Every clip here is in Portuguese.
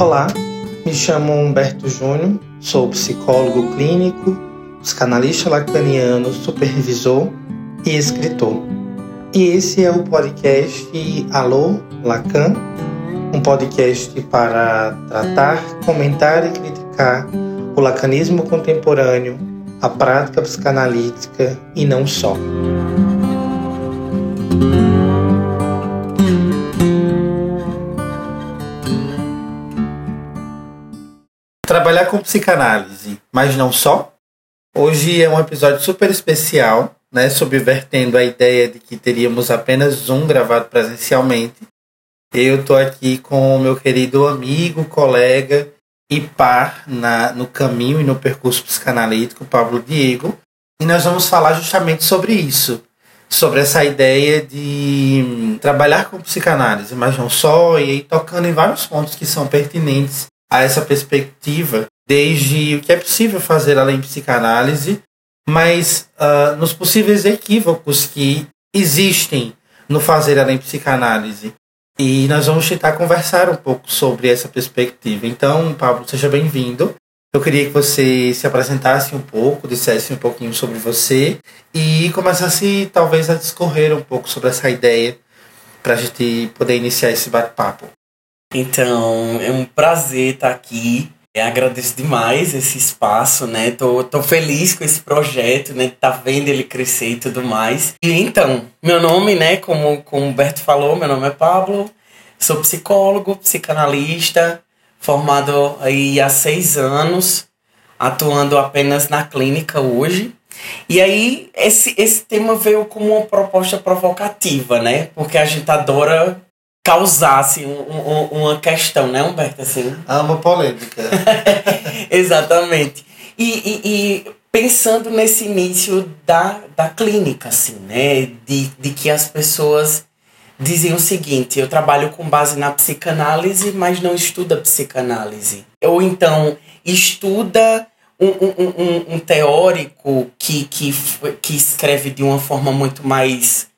Olá, me chamo Humberto Júnior, sou psicólogo clínico, psicanalista lacaniano, supervisor e escritor. E esse é o podcast Alô Lacan, um podcast para tratar, comentar e criticar o lacanismo contemporâneo, a prática psicanalítica e não só. Trabalhar com psicanálise, mas não só. Hoje é um episódio super especial, né, subvertendo a ideia de que teríamos apenas um gravado presencialmente. Eu estou aqui com o meu querido amigo, colega e par na, no caminho e no percurso psicanalítico, Pablo Diego, e nós vamos falar justamente sobre isso, sobre essa ideia de trabalhar com psicanálise, mas não só, e tocando em vários pontos que são pertinentes a essa perspectiva, desde o que é possível fazer além psicanálise, mas uh, nos possíveis equívocos que existem no fazer além psicanálise. E nós vamos tentar conversar um pouco sobre essa perspectiva. Então, Pablo, seja bem-vindo. Eu queria que você se apresentasse um pouco, dissesse um pouquinho sobre você e começasse talvez a discorrer um pouco sobre essa ideia para a gente poder iniciar esse bate-papo. Então, é um prazer estar aqui. Eu agradeço demais esse espaço, né? Tô, tô feliz com esse projeto, né? Tá vendo ele crescer e tudo mais. E então, meu nome, né? Como, como o Humberto falou, meu nome é Pablo. Sou psicólogo, psicanalista, formado aí há seis anos, atuando apenas na clínica hoje. E aí, esse, esse tema veio como uma proposta provocativa, né? Porque a gente adora causasse um, um, uma questão, né, Humberto? Assim. Ama polêmica. Exatamente. E, e, e, pensando nesse início da, da clínica, assim, né? De, de que as pessoas dizem o seguinte: eu trabalho com base na psicanálise, mas não estuda psicanálise. Ou então estuda um, um, um, um teórico que, que, que escreve de uma forma muito mais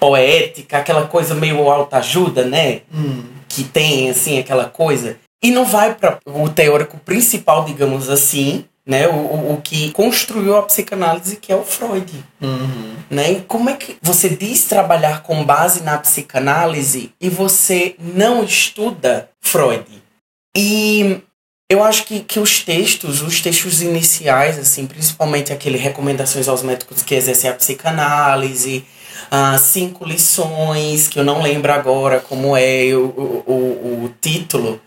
poética, aquela coisa meio autoajuda, né? Hum. Que tem, assim, aquela coisa. E não vai para o teórico principal, digamos assim, né? O, o, o, que construiu a psicanálise, que é o Freud. Uhum. Né? E como é que você diz trabalhar com base na psicanálise e você não estuda Freud? E eu acho que, que os textos, os textos iniciais, assim, principalmente aquele Recomendações aos Médicos que Exercem a Psicanálise, uh, Cinco Lições, que eu não lembro agora como é o, o, o título,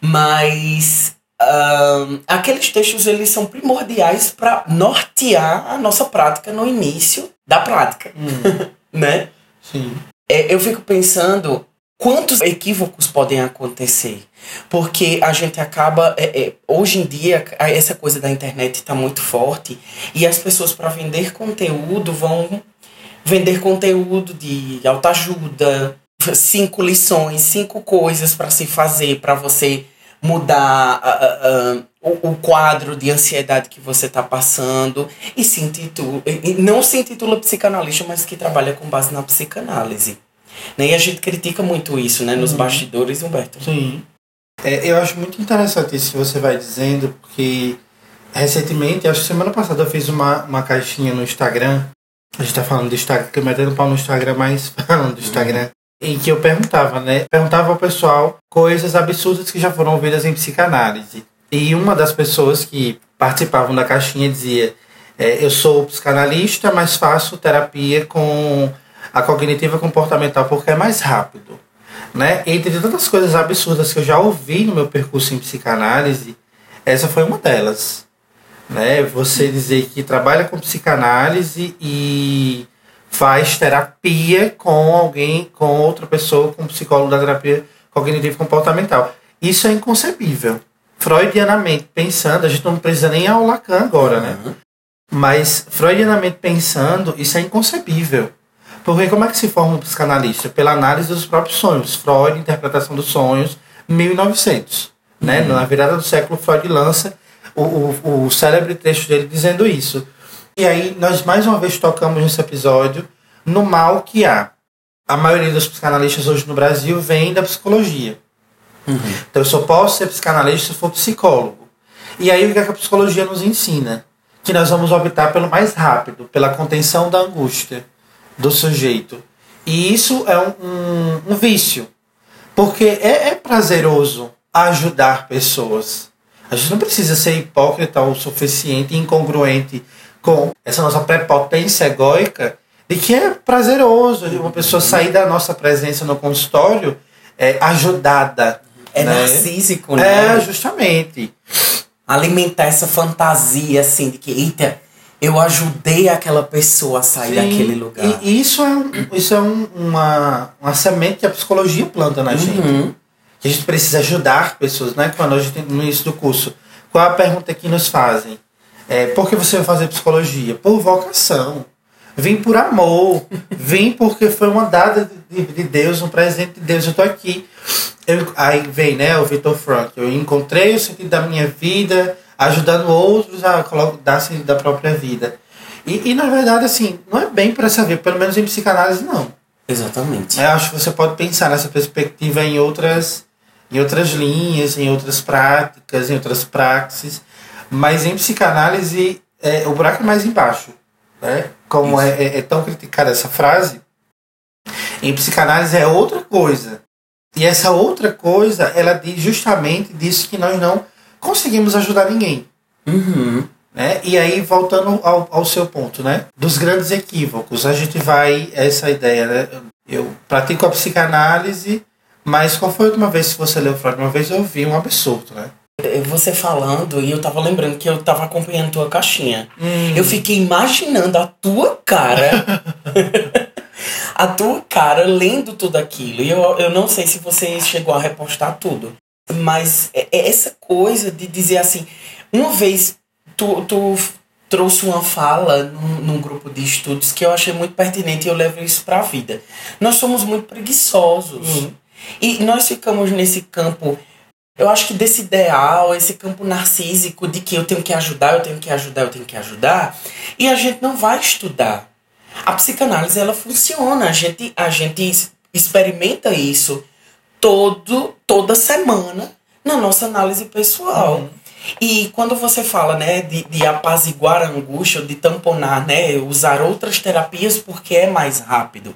mas uh, aqueles textos eles são primordiais para nortear a nossa prática no início da prática, hum. né? Sim. É, eu fico pensando quantos equívocos podem acontecer. Porque a gente acaba. É, é, hoje em dia, essa coisa da internet está muito forte e as pessoas, para vender conteúdo, vão vender conteúdo de autoajuda, cinco lições, cinco coisas para se fazer para você mudar uh, uh, o, o, quadro de ansiedade que você está passando e se intitula, não se intitula psicanalista, mas que trabalha com base na psicanálise. Né? E a gente critica muito isso, né? Nos uhum. bastidores, Humberto. Sim. É, eu acho muito interessante isso que você vai dizendo, porque recentemente, acho que semana passada eu fiz uma, uma caixinha no Instagram a gente tá falando do Instagram, que eu metendo pau no Instagram, mas falando do Instagram. Em que eu perguntava, né? Perguntava ao pessoal coisas absurdas que já foram ouvidas em psicanálise. E uma das pessoas que participavam da caixinha dizia: é, Eu sou psicanalista, mas faço terapia com a cognitiva comportamental porque é mais rápido. Né? Entre tantas coisas absurdas que eu já ouvi no meu percurso em psicanálise, essa foi uma delas né? Você dizer que trabalha com psicanálise e faz terapia com alguém, com outra pessoa, com um psicólogo da terapia cognitivo comportamental. Isso é inconcebível. Freudianamente pensando, a gente não precisa nem ao Lacan agora, né? Mas freudianamente pensando, isso é inconcebível. Porque como é que se forma um psicanalista? Pela análise dos próprios sonhos. Freud, interpretação dos sonhos, 1900. Né? Uhum. Na virada do século, Freud lança o, o, o célebre texto dele dizendo isso. E aí nós mais uma vez tocamos nesse episódio no mal que há. A maioria dos psicanalistas hoje no Brasil vem da psicologia. Uhum. Então eu só posso ser psicanalista se for psicólogo. E aí o que a psicologia nos ensina? Que nós vamos optar pelo mais rápido, pela contenção da angústia do sujeito. E isso é um, um, um vício. Porque é, é prazeroso ajudar pessoas. A gente não precisa ser hipócrita o suficiente, incongruente com essa nossa prepotência egóica de que é prazeroso uma pessoa sair da nossa presença no consultório é, ajudada. É né? narcísico, né? É, justamente. Alimentar essa fantasia, assim, de que, eita, eu ajudei aquela pessoa a sair Sim, daquele lugar. E isso é, isso é um, uma, uma semente que a psicologia planta na uhum. gente. Que a gente precisa ajudar pessoas, né? Quando a gente no início do curso. Qual a pergunta que nos fazem? É, por que você vai fazer psicologia? Por vocação. Vim por amor. Vim porque foi uma dada de, de Deus, um presente de Deus. Eu estou aqui. Eu, aí vem, né, o Victor Frank. Eu encontrei o sentido da minha vida, ajudando outros a dar sentido da própria vida. E, e na verdade, assim, não é bem para vida, pelo menos em psicanálise, não. Exatamente. Eu acho que você pode pensar nessa perspectiva em outras, em outras linhas, em outras práticas, em outras praxis. Mas em psicanálise, é, o buraco é mais embaixo. Né? Como é, é, é, tão criticada essa frase, em psicanálise é outra coisa. E essa outra coisa, ela diz justamente disso que nós não conseguimos ajudar ninguém. Uhum. Né? E aí, voltando ao, ao seu ponto, né? Dos grandes equívocos, a gente vai essa ideia, né? Eu pratico a psicanálise, mas qual foi a última vez que você leu Freud? Uma vez eu ouvi um absurdo, né? Você falando, e eu tava lembrando que eu tava acompanhando tua caixinha. Hum. Eu fiquei imaginando a tua cara. a tua cara lendo tudo aquilo. E eu, eu não sei se você chegou a repostar tudo. Mas é, é essa coisa de dizer assim, uma vez tu, tu trouxe uma fala num, num, grupo de estudos que eu achei muito pertinente e eu levo isso para a vida. Nós somos muito preguiçosos. Uhum. E nós ficamos nesse campo eu acho que desse ideal, esse campo narcísico de que eu tenho que ajudar, eu tenho que ajudar, eu tenho que ajudar, e a gente não vai estudar. A psicanálise ela funciona, a gente, a gente experimenta isso todo toda semana na nossa análise pessoal. Uhum. E quando você fala, né, de, de apaziguar a angústia, de tamponar, né, usar outras terapias porque é mais rápido.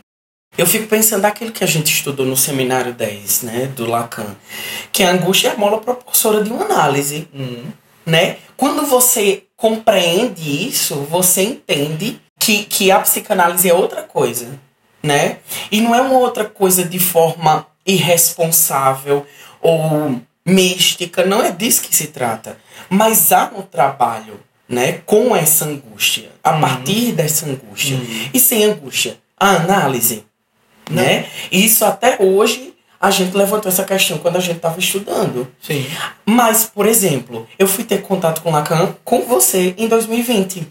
Eu fico pensando naquilo que a gente estudou no seminário 10, né, do Lacan, que a angústia é a mola propulsora de uma análise, hum. né? Quando você compreende isso, você entende que, que a psicanálise é outra coisa, né? E não é uma outra coisa de forma irresponsável ou mística, não é disso que se trata. Mas há um trabalho, né, com essa angústia, a uhum. partir dessa angústia. Uhum. E sem angústia, a análise né? E isso até hoje a gente levantou essa questão quando a gente estava estudando. Sim. Mas, por exemplo, eu fui ter contato com Lacan com você em 2020.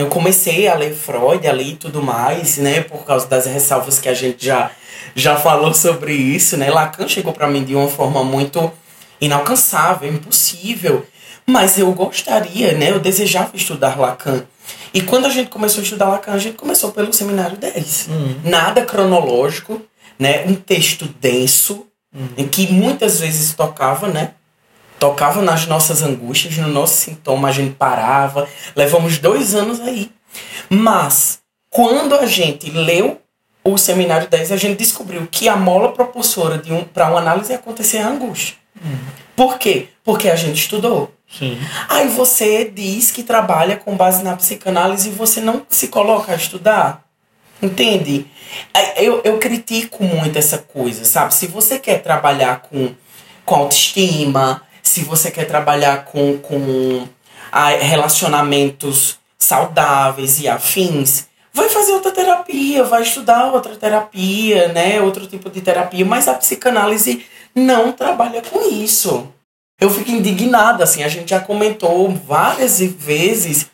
Eu comecei a ler Freud ali e tudo mais, né? Por causa das ressalvas que a gente já, já falou sobre isso, né? Lacan chegou para mim de uma forma muito inalcançável, impossível. Mas eu gostaria, né? Eu desejava estudar Lacan. E quando a gente começou a estudar Lacan, a gente começou pelo seminário 10. Uhum. Nada cronológico, né? Um texto denso, uhum. em que muitas vezes tocava, né? Tocava nas nossas angústias, no nosso sintoma, a gente parava. Levamos dois anos aí. Mas, quando a gente leu o seminário 10, a gente descobriu que a mola propulsora de um, para uma análise é acontecer a angústia. Uhum. Por quê? Porque a gente estudou. Sim. Aí você diz que trabalha com base na psicanálise e você não se coloca a estudar. Entende? Eu, eu critico muito essa coisa, sabe? Se você quer trabalhar com, com autoestima, se você quer trabalhar com, com relacionamentos saudáveis e afins, vai fazer outra terapia, vai estudar outra terapia, né? Outro tipo de terapia, mas a psicanálise não trabalha com isso eu fico indignada, assim, a gente já comentou várias vezes,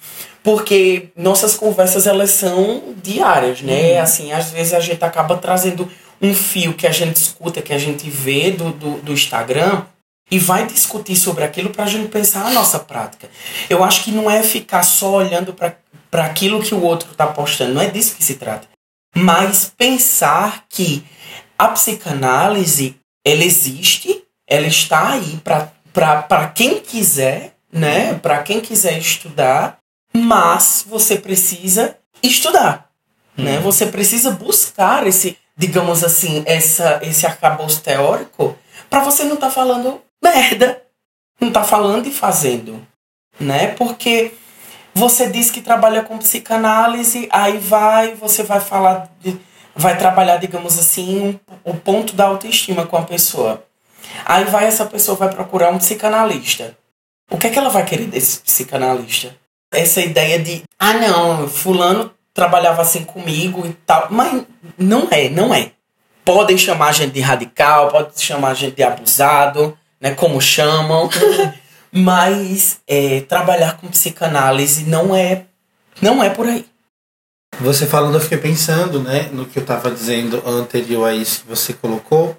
porque nossas conversas, elas são diárias, né? Uhum. Assim, às vezes a gente acaba trazendo um fio que a gente escuta, que a gente vê do, do, do Instagram, e vai discutir sobre aquilo para a gente pensar a nossa prática. Eu acho que não é ficar só olhando para aquilo que o outro está postando, não é disso que se trata. Mas pensar que a psicanálise, ela existe, ela está aí para quem quiser, né? Para quem quiser estudar, mas você precisa estudar, hum. né? Você precisa buscar esse, digamos assim, essa, esse arcabouço teórico para você não estar tá falando merda, não tá falando e fazendo, né? Porque você diz que trabalha com psicanálise, aí vai, você vai falar, de, vai trabalhar, digamos assim, o ponto da autoestima com a pessoa. Aí vai essa pessoa vai procurar um psicanalista. O que é que ela vai querer desse psicanalista? Essa ideia de, ah não, fulano trabalhava assim comigo e tal. Mas não é, não é. Podem chamar a gente de radical, podem chamar a gente de abusado, né? Como chamam. Mas é, trabalhar com psicanálise não é, não é por aí. Você falando, eu fiquei pensando, né, no que eu estava dizendo anterior a isso que você colocou,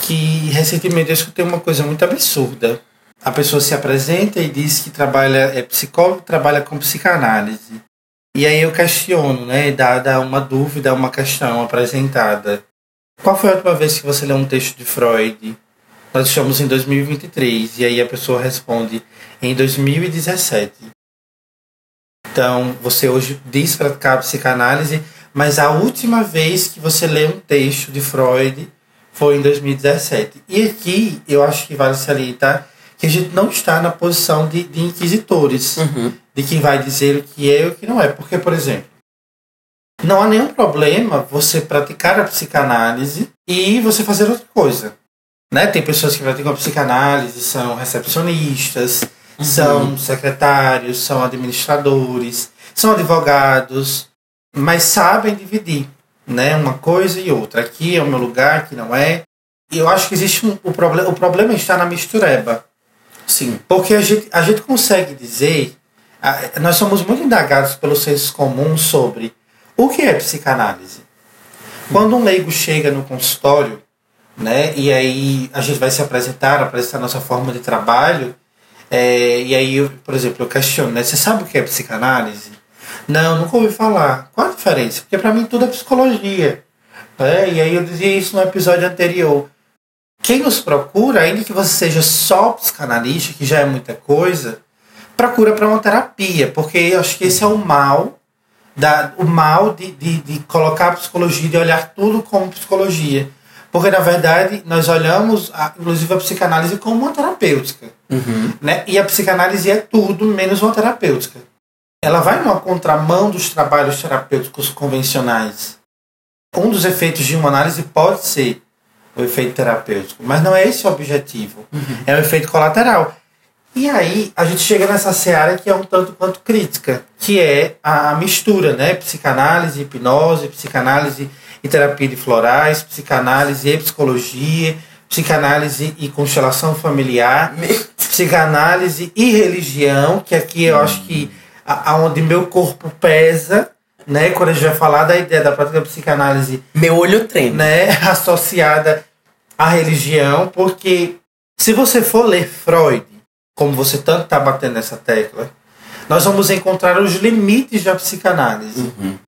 que recentemente eu escutei uma coisa muito absurda. A pessoa se apresenta e diz que trabalha, é psicólogo, trabalha com psicanálise. E aí eu questiono, né, dada uma dúvida, uma questão apresentada. Qual foi a última vez que você leu um texto de Freud? Nós estamos em 2023 e aí a pessoa responde em 2017. Então, você hoje diz praticar psicanálise, mas a última vez que você lê um texto de Freud foi em 2017. E aqui eu acho que vale salientar que a gente não está na posição de, de inquisitores, uhum. de quem vai dizer o que é e o que não é. Porque, por exemplo, não há nenhum problema você praticar a psicanálise e você fazer outra coisa. Né? Tem pessoas que praticam psicanálise, são recepcionistas, uhum. são secretários, são administradores, são advogados, mas sabem dividir né? uma coisa e outra. Aqui é o meu lugar, aqui não é. E eu acho que existe um, o, problema, o problema está na mistureba. Sim. Porque a gente, a gente consegue dizer, a, nós somos muito indagados pelos senso comum sobre o que é psicanálise. Quando um leigo chega no consultório, né? E aí a gente vai se apresentar, apresentar nossa forma de trabalho. É, e aí, eu, por exemplo, eu questiono, né? Você sabe o que é psicanálise? Não, nunca ouvi falar. Qual a diferença? Porque para mim tudo é psicologia. Né? E aí eu dizia isso no episódio anterior. Quem nos procura, ainda que você seja só psicanalista, que já é muita coisa, procura para uma terapia, porque eu acho que esse é o mal, da, o mal de, de, de colocar a psicologia, de olhar tudo como psicologia. Porque, na verdade, nós olhamos, a, inclusive, a psicanálise como uma terapêutica. Uhum. Né? E a psicanálise é tudo menos uma terapêutica. Ela vai numa contramão dos trabalhos terapêuticos convencionais. Um dos efeitos de uma análise pode ser o efeito terapêutico, mas não é esse o objetivo. Uhum. É o efeito colateral. E aí a gente chega nessa seara que é um tanto quanto crítica, que é a mistura, né? Psicanálise, hipnose, psicanálise e terapia de florais, psicanálise e psicologia, psicanálise e constelação familiar, psicanálise e religião, que aqui eu acho que aonde meu corpo pesa, né? Quando a gente vai falar da ideia da prática da psicanálise, meu olho treme, né? Associada à religião, porque se você for ler Freud, como você tanto está batendo nessa tecla, nós vamos encontrar os limites da psicanálise. Uhum.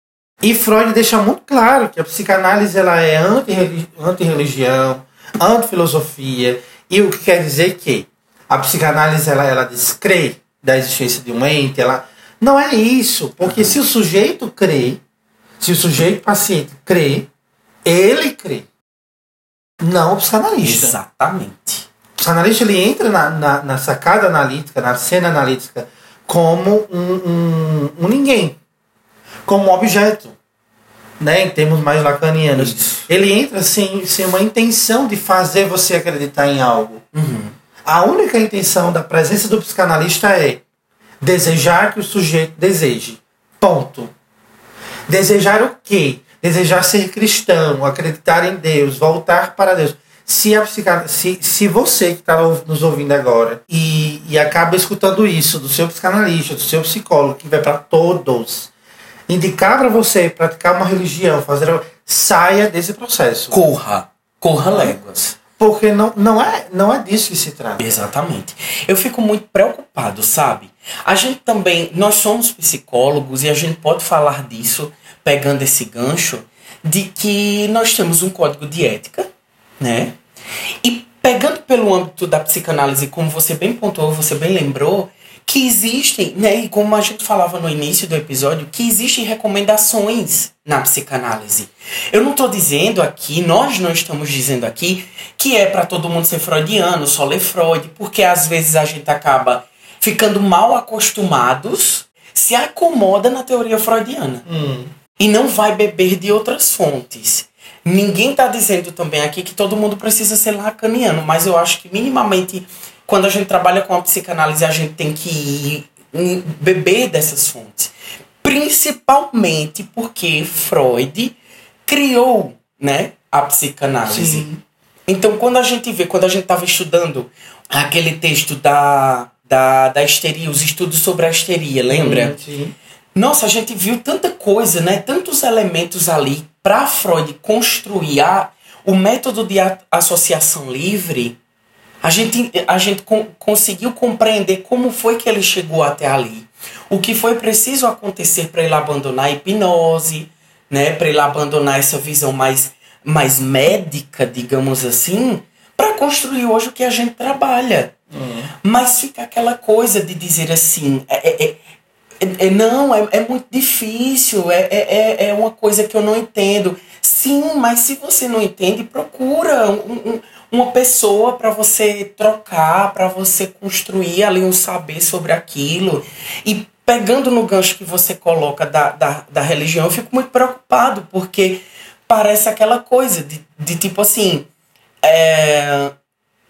E Freud deixa muito claro que a psicanálise ela é anti-religião, anti-filosofia, e o que quer dizer que a psicanálise ela, ela descrê da existência de um ente, ela não é isso, porque se o sujeito crê, se o sujeito paciente crê, ele crê. Não o psicanalista. Exatamente. O psicanalista ele entra na, na, na sacada analítica, na cena analítica, como um, um, um ninguém como objeto, né, em termos mais lacanianos. Isso. Ele entra sem, sem uma intenção de fazer você acreditar em algo. Uhum. A única intenção da presença do psicanalista é desejar que o sujeito deseje. Ponto. Desejar o quê? Desejar ser cristão, acreditar em Deus, voltar para Deus. Se, a se, se você que está nos ouvindo agora e, e acaba escutando isso do seu psicanalista, do seu psicólogo, que vai para todos, indicar para você praticar uma religião, fazer saia desse processo. Corra, corra léguas. Porque não, não, é, não é disso que se trata. Exatamente. Eu fico muito preocupado, sabe? A gente também, nós somos psicólogos e a gente pode falar disso, pegando esse gancho, de que nós temos um código de ética, né? E pegando pelo âmbito da psicanálise, como você bem pontuou, você bem lembrou, que existem, né, e como a gente falava no início do episódio, que existem recomendações na psicanálise. Eu não estou dizendo aqui, nós não estamos dizendo aqui que é para todo mundo ser freudiano, só ler Freud, porque às vezes a gente acaba ficando mal acostumados, se acomoda na teoria freudiana Hum. e não vai beber de outras fontes. Ninguém está dizendo também aqui que todo mundo precisa ser lacaniano, mas eu acho que minimamente quando a gente trabalha com a psicanálise a gente tem que ir, beber dessas fontes, principalmente porque Freud criou, né, a psicanálise. Sim. Então, quando a gente vê, quando a gente estava estudando aquele texto da, da, da histeria, os estudos sobre a histeria, lembra? Hum, Sim. Nossa, a gente viu tanta coisa, né? Tantos elementos ali para Freud construir a, o método de associação livre. A gente, a gente con- conseguiu compreender como foi que ele chegou até ali. O que foi preciso acontecer para ele abandonar a hipnose, né? Para ele abandonar essa visão mais, mais médica, digamos assim, para construir hoje o que a gente trabalha. Mas fica aquela coisa de dizer assim, é, é- é- é- é- não, é, é muito difícil, é, é, é- é uma coisa que eu não entendo. Sim, mas se você não entende, procura um- um- uma pessoa para você trocar, para você construir ali um saber sobre aquilo. E pegando no gancho que você coloca da, da, da religião, eu fico muito preocupado, porque parece aquela coisa de, de tipo assim. é,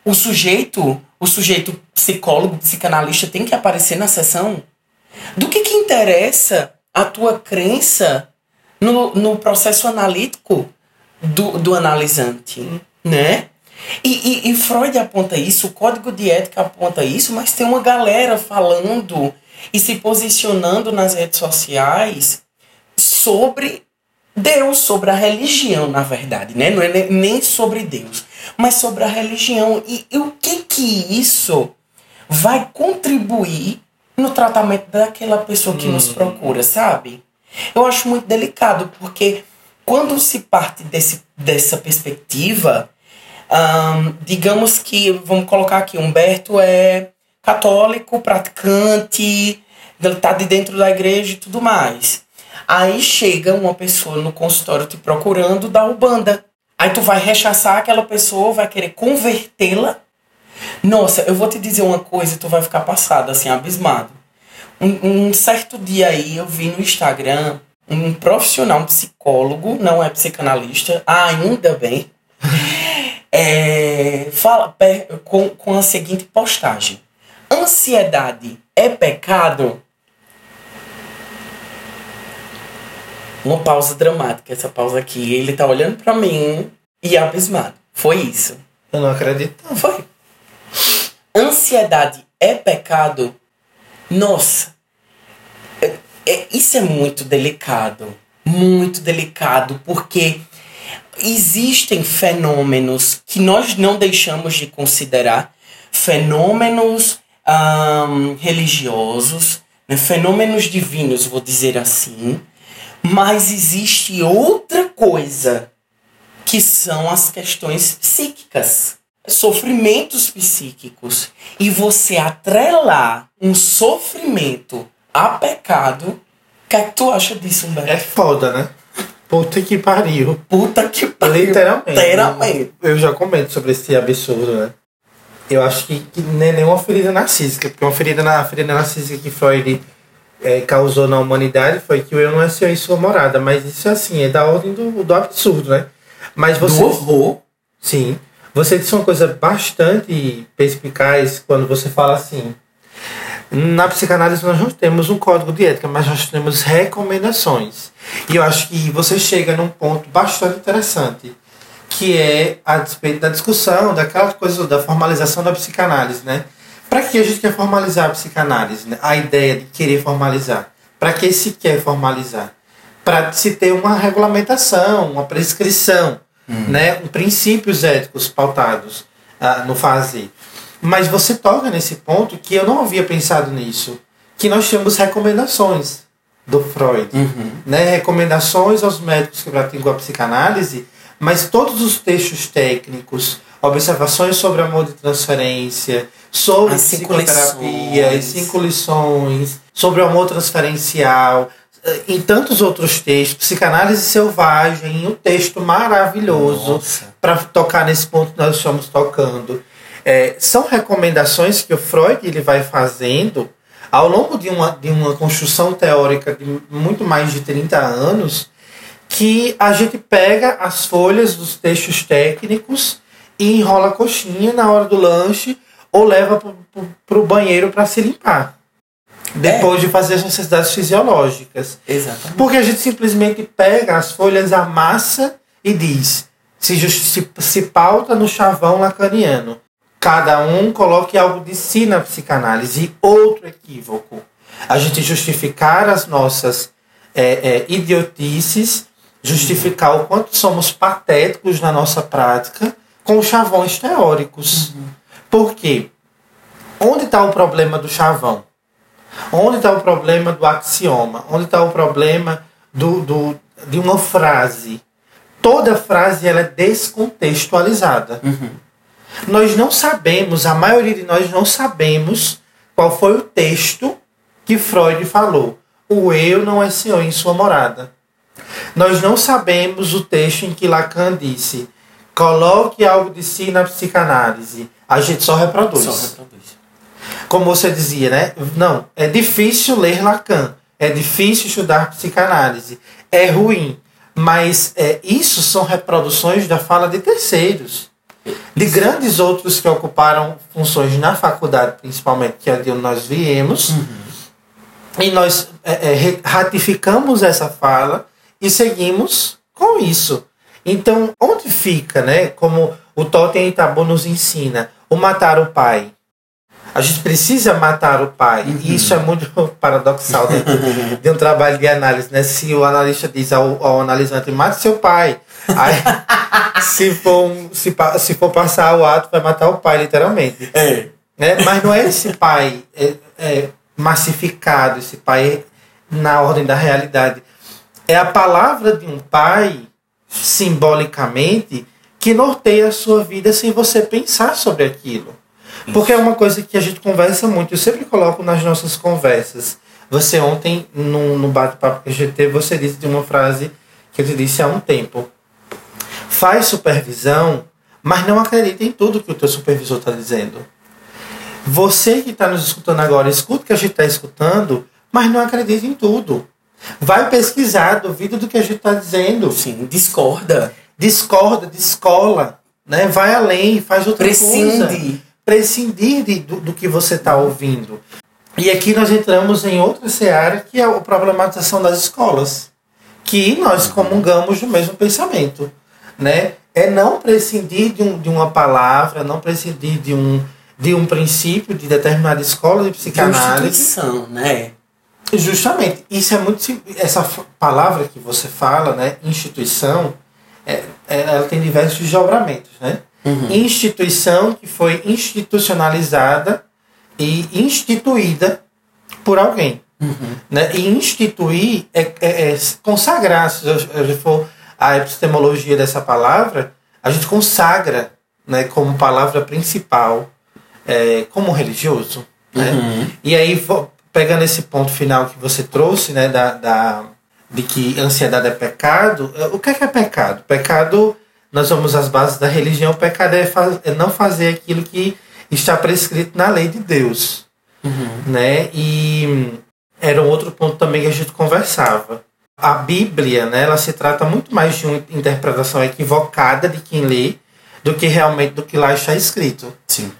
o sujeito, o sujeito psicólogo, psicanalista tem que aparecer na sessão? Do que que interessa a tua crença no, no processo analítico do, do analisante, né? E, e, e Freud aponta isso, o código de ética aponta isso, mas tem uma galera falando e se posicionando nas redes sociais sobre Deus, sobre a religião, na verdade, né? Não é ne- nem sobre Deus, mas sobre a religião. E, e o que que isso vai contribuir no tratamento daquela pessoa que nos procura, sabe? Eu acho muito delicado, porque quando se parte desse, dessa perspectiva, digamos que, vamos colocar aqui, Humberto é católico, praticante, ele tá de dentro da igreja e tudo mais. Aí chega uma pessoa no consultório te procurando da Ubanda. Aí tu vai rechaçar aquela pessoa, vai querer convertê-la. Nossa, eu vou te dizer uma coisa e tu vai ficar passado, assim, abismado. Um, um certo dia aí eu vi no Instagram um profissional, um psicólogo, não é psicanalista, ainda bem, é, fala com, com a seguinte postagem: Ansiedade é pecado? Uma pausa dramática, essa pausa aqui. Ele tá olhando pra mim e abismado. Foi isso. Eu não acredito. Foi. Ansiedade é pecado? Nossa. É- é- isso é muito delicado. Muito delicado, porque existem fenômenos que nós não deixamos de considerar fenômenos religiosos, né, fenômenos divinos, vou dizer assim, mas existe outra coisa que são as questões psíquicas, sofrimentos psíquicos. E você atrelar um sofrimento a pecado, o que é que tu acha disso, Humberto? É foda, né? Puta que pariu. Puta que pariu. Literalmente. Literalmente. Eu já comento sobre esse absurdo, né? Eu acho que, que nem é nenhuma ferida narcísica, porque uma ferida, na, ferida narcísica que Freud eh, causou na humanidade foi que o eu não é seu e sua morada, mas isso assim, é da ordem do, do absurdo, né? Mas você. Do horror. Sim. Você disse uma coisa bastante perspicaz quando você fala assim. Na psicanálise nós não temos um código de ética, mas nós temos recomendações. E eu acho que você chega num ponto bastante interessante, que é a despeito da discussão, daquela coisa da formalização da psicanálise, né? Para que a gente quer formalizar a psicanálise? Né? A ideia de querer formalizar. Para que se quer formalizar? Para se ter uma regulamentação, uma prescrição, né? Um princípios éticos pautados ah, no fazer. Mas você toca nesse ponto que eu não havia pensado nisso, que nós temos recomendações do Freud, né? Recomendações aos médicos que praticam a psicanálise, mas todos os textos técnicos, observações sobre amor de transferência, sobre As psicoterapia, lições. cinco lições, sobre o amor transferencial, eh, em tantos outros textos, psicanálise selvagem, um texto maravilhoso para tocar nesse ponto que nós estamos tocando. É, são recomendações que o Freud ele vai fazendo ao longo de uma, de uma construção teórica de muito mais de 30 anos, que a gente pega as folhas dos textos técnicos e enrola a coxinha na hora do lanche ou leva para o banheiro para se limpar. Depois de fazer as necessidades fisiológicas. Exatamente. Porque a gente simplesmente pega as folhas, amassa e diz: se, se, se pauta no chavão lacaniano. Cada um coloque algo de si na psicanálise. Outro equívoco. A gente justificar as nossas é, é, idiotices, justificar o quanto somos patéticos na nossa prática com chavões teóricos. Por quê? Onde está o problema do chavão? Onde está o problema do axioma? Onde está o problema do, do, de uma frase? Toda frase ela é descontextualizada. Nós não sabemos, a maioria de nós não sabemos qual foi o texto que Freud falou. O eu não é senhor em sua morada. Nós não sabemos o texto em que Lacan disse: coloque algo de si na psicanálise. A gente só reproduz Só reproduz. como você dizia, né? Não, é difícil ler Lacan, é difícil estudar psicanálise, é ruim, mas é, isso são reproduções da fala de terceiros, de grandes outros que ocuparam funções na faculdade, principalmente, que é de onde nós viemos, e nós é, é, ratificamos essa fala e seguimos com isso. Então, onde fica, né? Como o Totem Itabu nos ensina, o matar o pai. A gente precisa matar o pai. E isso é muito paradoxal dentro de um trabalho de análise, né? Se o analista diz ao, ao analisante, mate seu pai. Aí, se, for um- se, se for passar o ato, vai matar o pai, literalmente É. né? Mas não é esse pai é, é, massificado, esse pai na ordem da realidade. É a palavra de um pai, simbolicamente, que norteia a sua vida sem você pensar sobre aquilo. Porque é uma coisa que a gente conversa muito, eu sempre coloco nas nossas conversas. Você ontem, no, no bate-papo que a gente teve, você disse de uma frase que eu te disse há um tempo. Faz supervisão, mas não acredita em tudo que o teu supervisor está dizendo. Você que está nos escutando agora, escuta o que a gente está escutando, mas não acredita em tudo. Vai pesquisar, duvida do que a gente está dizendo. Sim, discorda. Discorda, descola, né? vai além, faz outra coisa. Prescinde. Prescindir de- do, do que você está ouvindo. E aqui nós entramos em outra seara, que é a problematização das escolas. Que nós comungamos do mesmo pensamento. Né? É não prescindir de, um, de uma palavra, não prescindir de um, de um princípio de determinada escola de De psicanálise. instituição, né? Justamente, isso é muito essa palavra que você fala, né, instituição, é, é- ela tem diversos desdobramentos, né? Instituição que foi institucionalizada e instituída por alguém, né? E instituir é, é- é consagrar, se a gente for a epistemologia dessa palavra, a gente consagra, né, como palavra principal, é, como religioso, né? E aí, pegando esse ponto final que você trouxe, né, da, da, de que ansiedade é pecado, eh, o que é, que é pecado? Pecado, nós vamos às bases da religião, pecado é, fa- é não fazer aquilo que está prescrito na lei de Deus. Né? E era um outro ponto também que a gente conversava. A Bíblia, né, ela se trata muito mais de uma interpretação equivocada de quem lê do que realmente do que lá está escrito. Sim.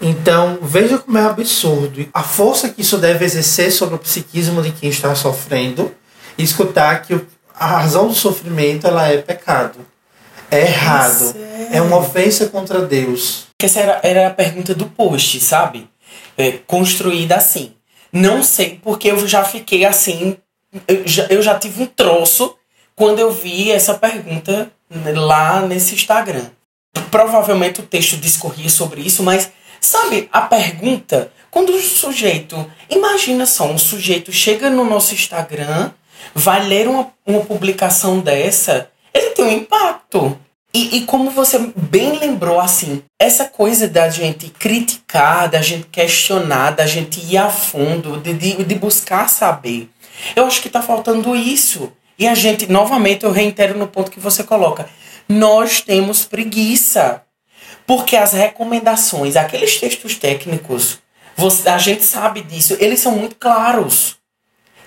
Então, veja como é absurdo a força que isso deve exercer sobre o psiquismo de quem está sofrendo e escutar que a razão do sofrimento ela é pecado. É errado. é. É uma ofensa contra Deus. Essa era, era a pergunta do post, sabe? É, construída assim. Não sei porque eu já fiquei assim. Eu já, eu já tive um troço quando eu vi essa pergunta lá nesse Instagram. Provavelmente o texto discorria sobre isso, mas sabe, a pergunta, quando o sujeito. Imagina só, um sujeito chega no nosso Instagram, vai ler uma, uma publicação dessa, ele tem um impacto. E, e, como você bem lembrou, assim, essa coisa da gente criticar, da gente questionar, da gente ir a fundo, de, de, de buscar saber. Eu acho que tá faltando isso. E a gente, novamente, eu reitero no ponto que você coloca. Nós temos preguiça. Porque as recomendações, aqueles textos técnicos, você, a gente sabe disso, eles são muito claros.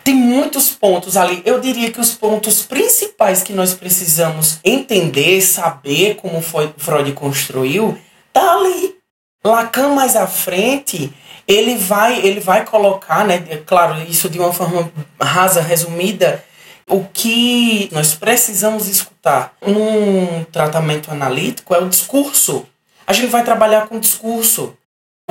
Tem muitos pontos ali. Eu diria que os pontos principais que nós precisamos entender, saber como foi Freud construiu, tá ali. Lacan mais à frente, ele vai, ele vai colocar, né, claro, isso de uma forma rasa, resumida, o que nós precisamos escutar num tratamento analítico é o discurso. A gente vai trabalhar com discurso.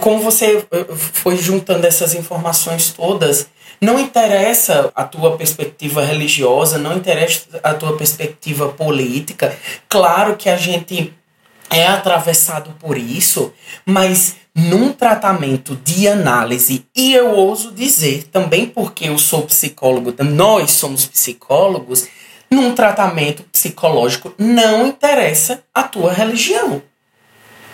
Como você eh, foi juntando essas informações todas, não interessa a tua perspectiva religiosa, não interessa a tua perspectiva política. Claro que a gente é atravessado por isso, mas num tratamento de análise, e eu ouso dizer também porque eu sou psicólogo, nós somos psicólogos, num tratamento psicológico não interessa a tua religião.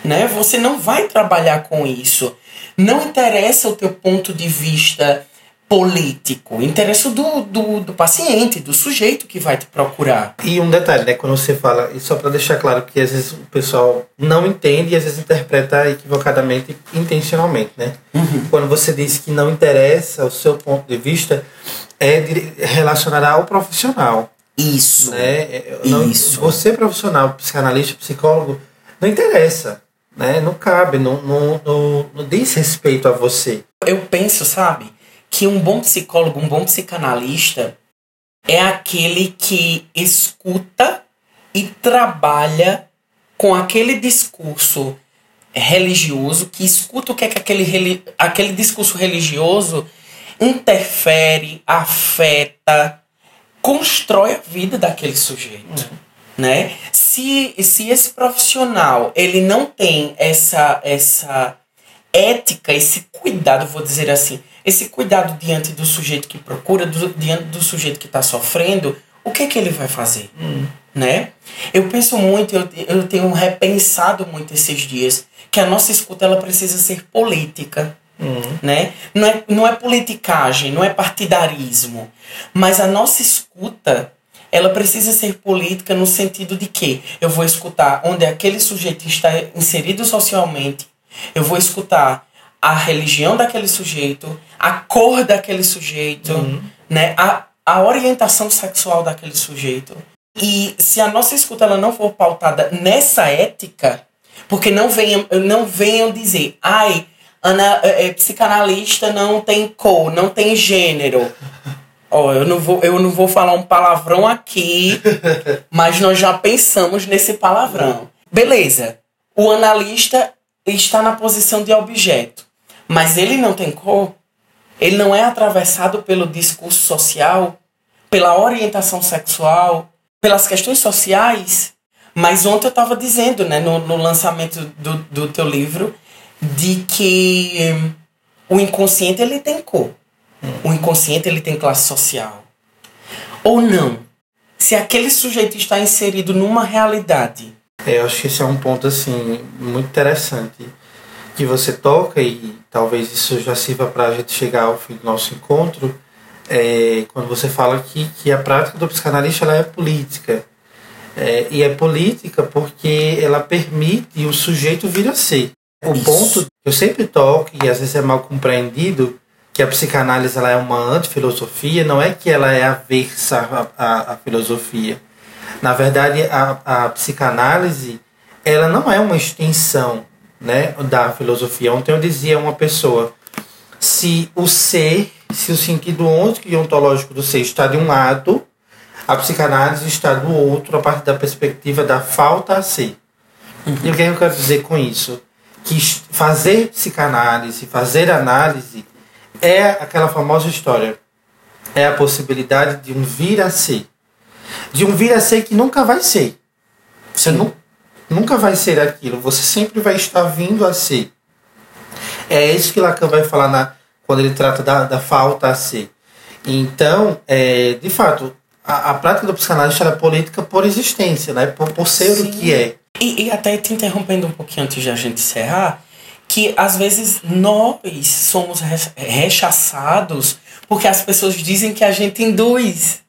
Né? Você não vai trabalhar com isso. Não interessa o teu ponto de vista político, interessa do, do, do, paciente, do sujeito que vai te procurar. E um detalhe, né, quando você fala, e só para deixar claro que às vezes o pessoal não entende e às vezes interpreta equivocadamente, intencionalmente, né? Uhum. Quando você diz que não interessa o seu ponto de vista, é relacionado ao profissional. Isso. Né? É, não, Isso. Você profissional, psicanalista, psicólogo, não interessa. Né? Não cabe, não, não, não, não diz respeito a você. Eu penso, sabe? Que um bom psicólogo, um bom psicanalista é aquele que escuta e trabalha com aquele discurso religioso, que escuta o que é que aquele, aquele discurso religioso interfere, afeta, constrói a vida daquele sujeito. Uhum. Né? Se, se esse profissional ele não tem essa, essa ética, esse cuidado, vou dizer assim, esse cuidado diante do sujeito que procura, do, diante do sujeito que está sofrendo, o que é que ele vai fazer? Hum. Né? Eu penso muito, eu, eu tenho repensado muito esses dias, que a nossa escuta ela precisa ser política. Hum. Né? Não, é, não é politicagem, não é partidarismo, mas a nossa escuta ela precisa ser política no sentido de que eu vou escutar onde aquele sujeito está inserido socialmente, eu vou escutar a religião daquele sujeito, a cor daquele sujeito, uhum. né? A, a orientação sexual daquele sujeito. E se a nossa escuta ela não for pautada nessa ética, porque não venham, não venham dizer, ai, ana, é, é, psicanalista não tem cor, não tem gênero. Ó, oh, eu não vou, eu não vou falar um palavrão aqui, mas nós já pensamos nesse palavrão. Beleza. O analista está na posição de objeto mas ele não tem cor, ele não é atravessado pelo discurso social, pela orientação sexual, pelas questões sociais. Mas ontem eu estava dizendo, né, no, no lançamento do, do teu livro, de que hum, o inconsciente ele tem cor. O inconsciente ele tem classe social. Ou não? Se aquele sujeito está inserido numa realidade. É, eu acho que esse é um ponto assim muito interessante que você toca e talvez isso já sirva para a gente chegar ao fim do nosso encontro, é, quando você fala que, que a prática do psicanalista ela é política. É, e é política porque ela permite o sujeito vir a ser. O isso. ponto que eu sempre toco, e às vezes é mal compreendido, que a psicanálise ela é uma antifilosofia, não é que ela é aversa à, à filosofia. Na verdade, a, a psicanálise ela não é uma extensão né, da filosofia. Ontem eu dizia a uma pessoa, se o ser, se o sentido ontológico do ser está de um lado, a psicanálise está do outro, a partir da perspectiva da falta a ser. Uhum. E o que eu quero dizer com isso? Que fazer psicanálise, fazer análise, é aquela famosa história. É a possibilidade de um vir a ser. De um vir a ser que nunca vai ser. Você não nunca vai ser aquilo, você sempre vai estar vindo a ser. É isso que Lacan vai falar na, quando ele trata da, da falta a ser. Então, é, de fato, a, a prática do psicanálise é política por existência, né? Por, por ser Sim. o que é. E, e até te interrompendo um pouquinho antes de a gente encerrar, que às vezes nós somos rechaçados porque as pessoas dizem que a gente induz,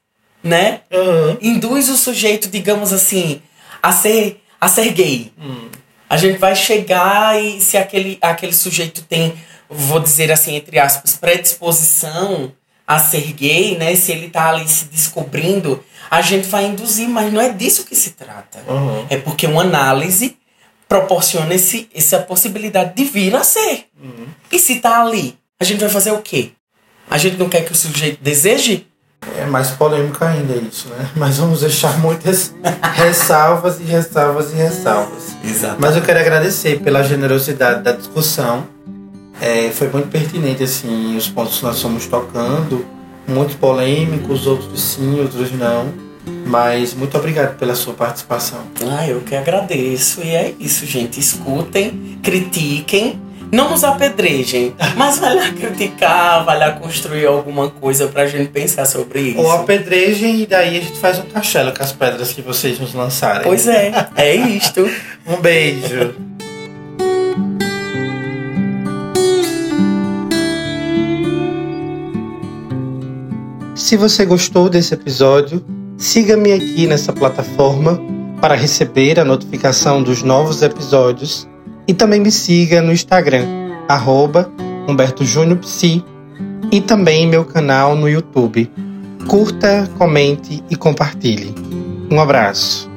né? Uhum. Induz o sujeito, digamos assim, a ser, a ser gay. Uhum. A gente vai chegar e se aquele, aquele sujeito tem, vou dizer assim, entre aspas, predisposição a ser gay, né? Se ele tá ali se descobrindo, a gente vai induzir, mas não é disso que se trata. Uhum. É porque uma análise proporciona esse, essa possibilidade de vir a ser. Uhum. E se tá ali, a gente vai fazer o quê? A gente não quer que o sujeito deseje? É mais polêmico ainda isso, né? Mas vamos deixar muitas ressalvas e ressalvas e ressalvas. Exato. Mas eu quero agradecer pela generosidade da discussão é, foi muito pertinente, assim, os pontos que nós fomos tocando, muito polêmicos, outros sim, outros não. Mas muito obrigado pela sua participação. Ah, eu que agradeço. E é isso, gente. Escutem, critiquem, não nos apedrejem, mas vai lá criticar, vai lá construir alguma coisa pra gente pensar sobre isso. Ou apedrejem e daí a gente faz um castelo com as pedras que vocês nos lançarem. Pois é, é isto. um beijo. Se você gostou desse episódio, siga-me aqui nessa plataforma para receber a notificação dos novos episódios e também me siga no Instagram, arroba Humberto Júnior Psi, e também meu canal no YouTube. Curta, comente e compartilhe. Um abraço.